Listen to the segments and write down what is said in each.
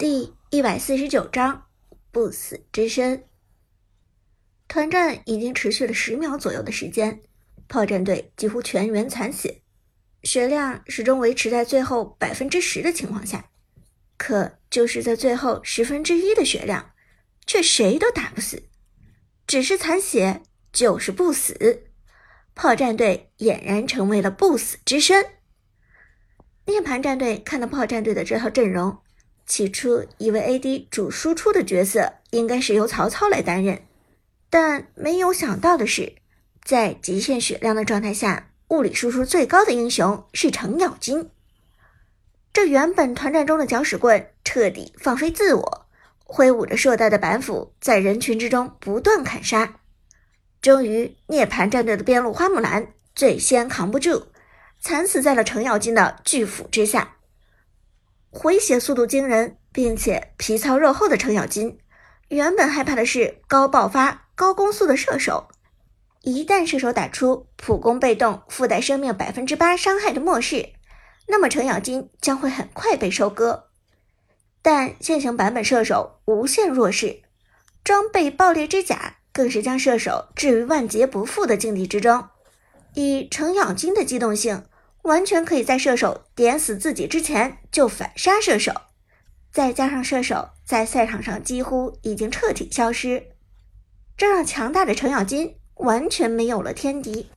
第一百四十九章不死之身。团战已经持续了十秒左右的时间，炮战队几乎全员残血，血量始终维持在最后百分之十的情况下。可就是在最后十分之一的血量，却谁都打不死，只是残血就是不死。炮战队俨然成为了不死之身。涅槃战队看到炮战队的这套阵容。起初以为 AD 主输出的角色应该是由曹操来担任，但没有想到的是，在极限血量的状态下，物理输出最高的英雄是程咬金。这原本团战中的搅屎棍彻底放飞自我，挥舞着硕大的板斧，在人群之中不断砍杀。终于，涅槃战队的边路花木兰最先扛不住，惨死在了程咬金的巨斧之下。回血速度惊人，并且皮糙肉厚的程咬金，原本害怕的是高爆发、高攻速的射手。一旦射手打出普攻被动、附带生命百分之八伤害的末世，那么程咬金将会很快被收割。但现行版本射手无限弱势，装备爆裂之甲更是将射手置于万劫不复的境地之中。以程咬金的机动性。完全可以在射手点死自己之前就反杀射手，再加上射手在赛场上几乎已经彻底消失，这让强大的程咬金完全没有了天敌。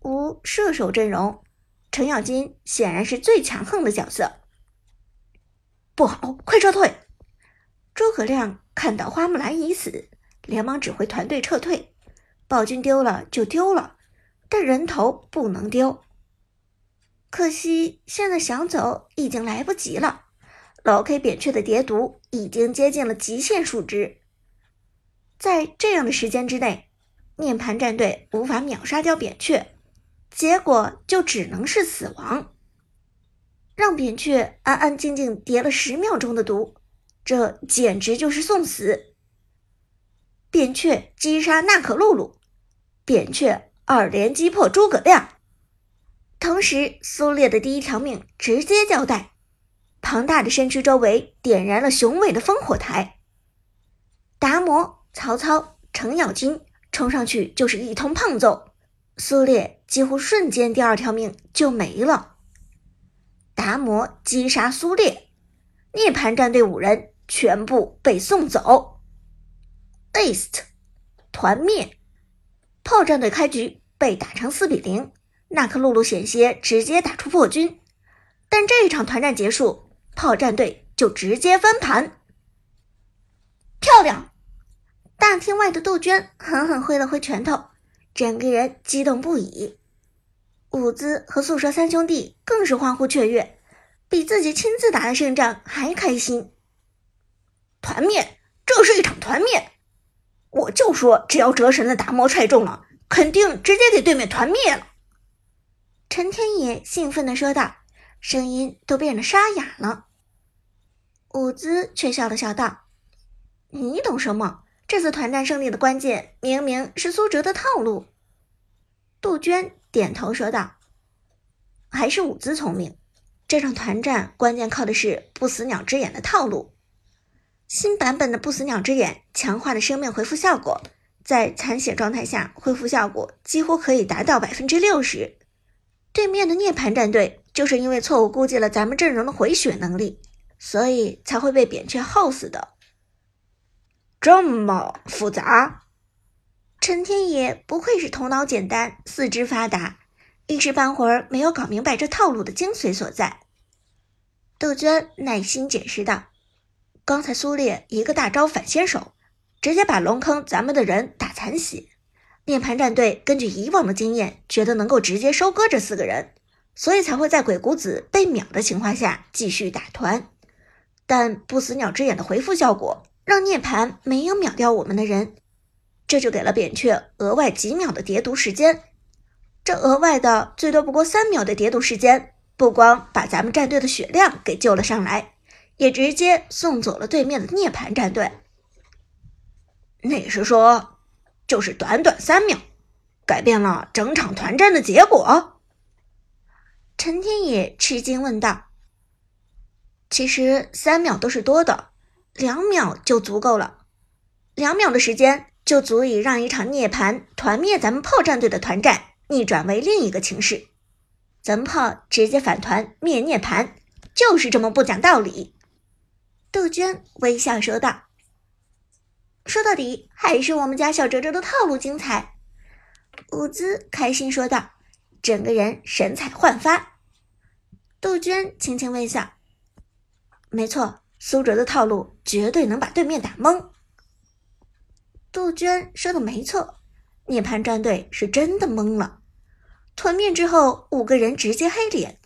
无射手阵容，程咬金显然是最强横的角色。不好，快撤退！诸葛亮看到花木兰已死，连忙指挥团队撤退。暴君丢了就丢了，但人头不能丢。可惜现在想走已经来不及了，老 K 扁鹊的蝶毒已经接近了极限数值，在这样的时间之内，涅槃战队无法秒杀掉扁鹊，结果就只能是死亡。让扁鹊安安静静叠了十秒钟的毒，这简直就是送死。扁鹊击杀娜可露露，扁鹊二连击破诸葛亮。同时，苏烈的第一条命直接交代，庞大的身躯周围点燃了雄伟的烽火台。达摩、曹操、程咬金冲上去就是一通胖揍，苏烈几乎瞬间第二条命就没了。达摩击杀苏烈，涅槃战队五人全部被送走。East 团灭，炮战队开局被打成四比零。娜克露露险些直接打出破军，但这一场团战结束，炮战队就直接翻盘。漂亮！大厅外的杜鹃狠狠挥了挥拳头，整个人激动不已。伍兹和宿舍三兄弟更是欢呼雀跃，比自己亲自打的胜仗还开心。团灭，这是一场团灭！我就说，只要折神的达摩踹中了，肯定直接给对面团灭了。陈天野兴奋地说道，声音都变得沙哑了。伍兹却笑了笑道：“你懂什么？这次团战胜利的关键，明明是苏哲的套路。”杜鹃点头说道：“还是伍兹聪明。这场团战关键靠的是不死鸟之眼的套路。新版本的不死鸟之眼强化的生命回复效果，在残血状态下恢复效果几乎可以达到百分之六十。”对面的涅槃战队就是因为错误估计了咱们阵容的回血能力，所以才会被扁鹊耗死的。这么复杂，陈天野不愧是头脑简单、四肢发达，一时半会儿没有搞明白这套路的精髓所在。杜鹃耐心解释道：“刚才苏烈一个大招反先手，直接把龙坑咱们的人打残血。”涅槃战队根据以往的经验，觉得能够直接收割这四个人，所以才会在鬼谷子被秒的情况下继续打团。但不死鸟之眼的回复效果让涅槃没有秒掉我们的人，这就给了扁鹊额外几秒的叠毒时间。这额外的最多不过三秒的叠毒时间，不光把咱们战队的血量给救了上来，也直接送走了对面的涅槃战队。那是说。就是短短三秒，改变了整场团战的结果。陈天野吃惊问道：“其实三秒都是多的，两秒就足够了。两秒的时间就足以让一场涅槃团灭咱们炮战队的团战逆转为另一个情势，咱们炮直接反团灭涅槃，就是这么不讲道理。杜鹃微笑说道：“说到底还是我们家小哲哲的套路精彩。”伍兹开心说道，整个人神采焕发。杜鹃轻轻微笑。没错，苏哲的套路绝对能把对面打懵。杜鹃说的没错，涅槃战队是真的懵了。团灭之后，五个人直接黑脸，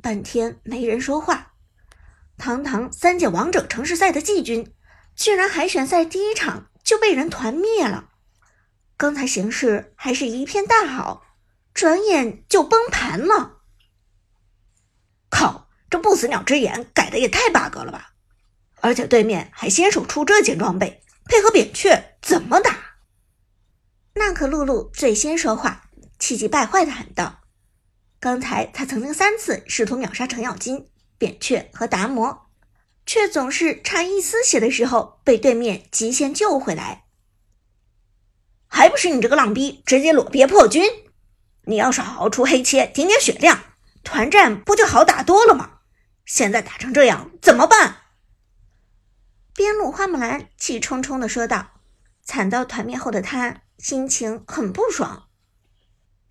半天没人说话。堂堂三届王者城市赛的季军，居然海选赛第一场就被人团灭了。刚才形势还是一片大好，转眼就崩盘了。靠！这不死鸟之眼改的也太 bug 了吧！而且对面还先手出这件装备，配合扁鹊怎么打？娜可露露最先说话，气急败坏的喊道：“刚才他曾经三次试图秒杀程咬金、扁鹊和达摩，却总是差一丝血的时候被对面极限救回来。还不是你这个浪逼直接裸憋破军？你要是好好出黑切，顶点血量，团战不就好打多了吗？”现在打成这样怎么办？边路花木兰气冲冲的说道：“惨遭团灭后的他心情很不爽。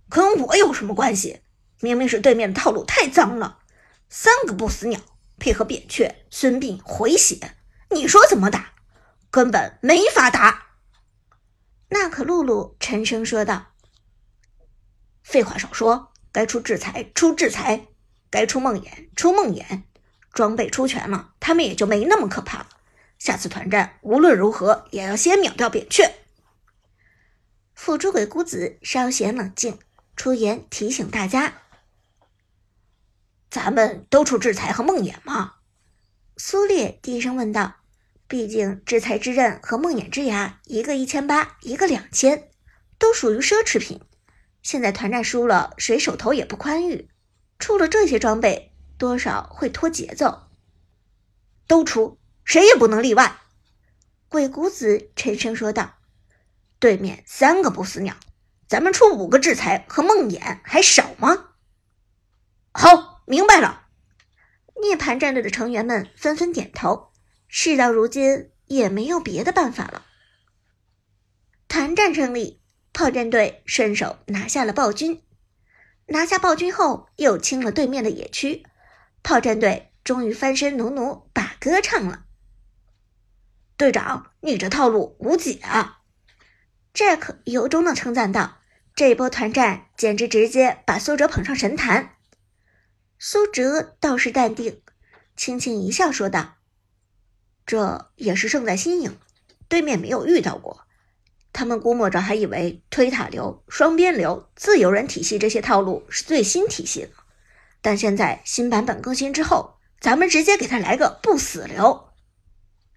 跟我有什么关系？明明是对面的套路太脏了，三个不死鸟配合扁鹊、孙膑回血，你说怎么打？根本没法打。”娜可露露沉声说道：“废话少说，该出制裁出制裁。”该出梦魇，出梦魇，装备出全了，他们也就没那么可怕了。下次团战无论如何也要先秒掉扁鹊。辅助鬼谷子稍显冷静，出言提醒大家：“咱们都出制裁和梦魇吗？”苏烈低声问道：“毕竟制裁之刃和梦魇之牙，一个一千八，一个两千，都属于奢侈品。现在团战输了，谁手头也不宽裕。”出了这些装备，多少会拖节奏。都出，谁也不能例外。鬼谷子沉声说道：“对面三个不死鸟，咱们出五个制裁和梦魇还少吗？”好，明白了。涅槃战队的成员们纷纷点头。事到如今，也没有别的办法了。团战胜利，炮战队顺手拿下了暴君。拿下暴君后，又清了对面的野区，炮战队终于翻身，努努把歌唱了。队长，你这套路无解啊！Jack 由衷的称赞道：“这波团战简直直接把苏哲捧上神坛。”苏哲倒是淡定，轻轻一笑说道：“这也是胜在新颖，对面没有遇到过。”他们估摸着还以为推塔流、双边流、自由人体系这些套路是最新体系的，但现在新版本更新之后，咱们直接给他来个不死流。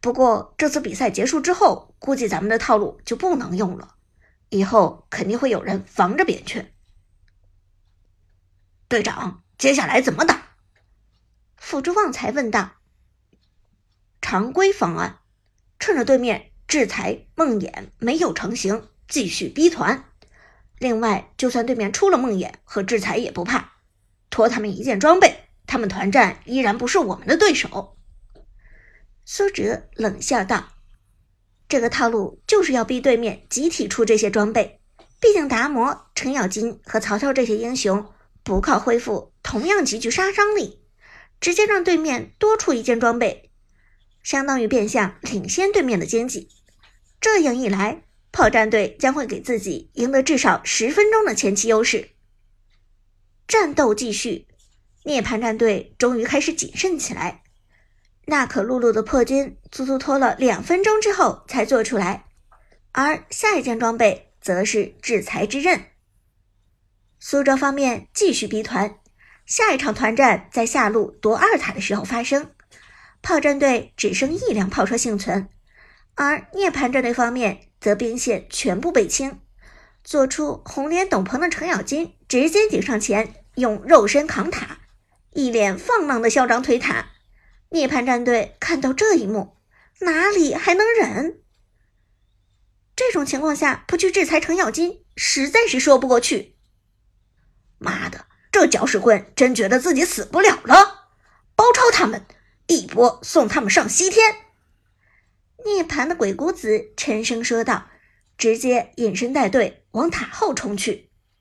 不过这次比赛结束之后，估计咱们的套路就不能用了，以后肯定会有人防着扁鹊。队长，接下来怎么打？辅助旺财问道。常规方案，趁着对面。制裁梦魇没有成型，继续逼团。另外，就算对面出了梦魇和制裁也不怕，拖他们一件装备，他们团战依然不是我们的对手。苏哲冷笑道：“这个套路就是要逼对面集体出这些装备，毕竟达摩、程咬金和曹操这些英雄不靠恢复，同样极具杀伤力，直接让对面多出一件装备。”相当于变相领先对面的经济，这样一来，炮战队将会给自己赢得至少十分钟的前期优势。战斗继续，涅槃战队终于开始谨慎起来。娜可露露的破军足足拖了两分钟之后才做出来，而下一件装备则是制裁之刃。苏州方面继续逼团，下一场团战在下路夺二塔的时候发生。炮战队只剩一辆炮车幸存，而涅槃战队方面则兵线全部被清。做出红莲斗篷的程咬金直接顶上前，用肉身扛塔，一脸放浪的嚣张推塔。涅槃战队看到这一幕，哪里还能忍？这种情况下不去制裁程咬金，实在是说不过去。妈的，这搅屎棍真觉得自己死不了了！包抄他们，一波送他们上西天！涅槃的鬼谷子沉声说道，直接隐身带队往塔后冲去。